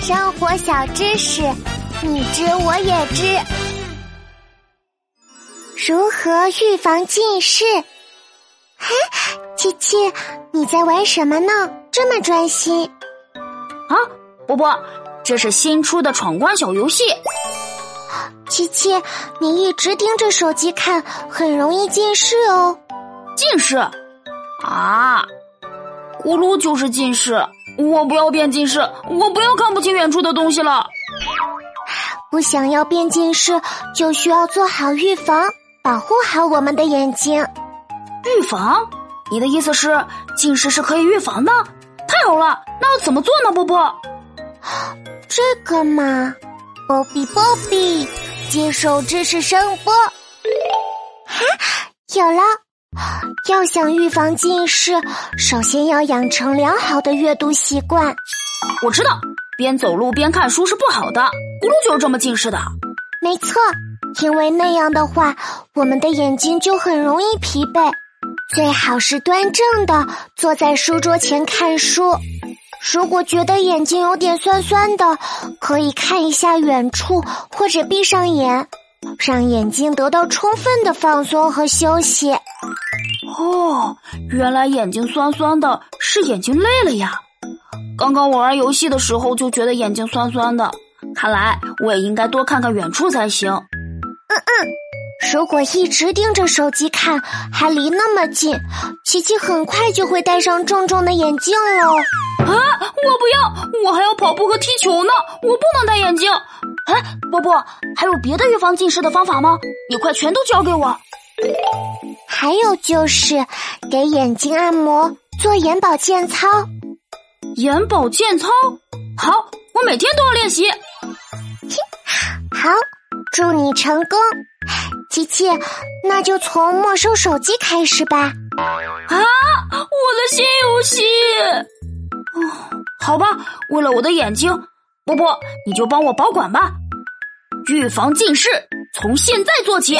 生活小知识，你知我也知。如何预防近视？嘿，琪琪，你在玩什么呢？这么专心？啊，波波，这是新出的闯关小游戏。琪琪，你一直盯着手机看，很容易近视哦。近视？啊，咕噜就是近视。我不要变近视，我不要看不清远处的东西了。不想要变近视，就需要做好预防，保护好我们的眼睛。预防？你的意思是近视是可以预防的？太好了，那要怎么做呢？波波，这个嘛，波比波比，接受知识声波。哈，有了。要想预防近视，首先要养成良好的阅读习惯。我知道，边走路边看书是不好的。咕噜就是这么近视的。没错，因为那样的话，我们的眼睛就很容易疲惫。最好是端正的坐在书桌前看书。如果觉得眼睛有点酸酸的，可以看一下远处，或者闭上眼。让眼睛得到充分的放松和休息。哦，原来眼睛酸酸的是眼睛累了呀！刚刚我玩游戏的时候就觉得眼睛酸酸的，看来我也应该多看看远处才行。嗯嗯，如果一直盯着手机看，还离那么近，琪琪很快就会戴上重重的眼镜了。啊！我不要，我还要跑步和踢球呢，我不能戴眼镜。哎，波波，还有别的预防近视的方法吗？你快全都教给我。还有就是给眼睛按摩，做眼保健操。眼保健操，好，我每天都要练习。好，祝你成功，琪琪。那就从没收手机开始吧。啊，我的新游戏。哦，好吧，为了我的眼睛，波波，你就帮我保管吧。预防近视，从现在做起。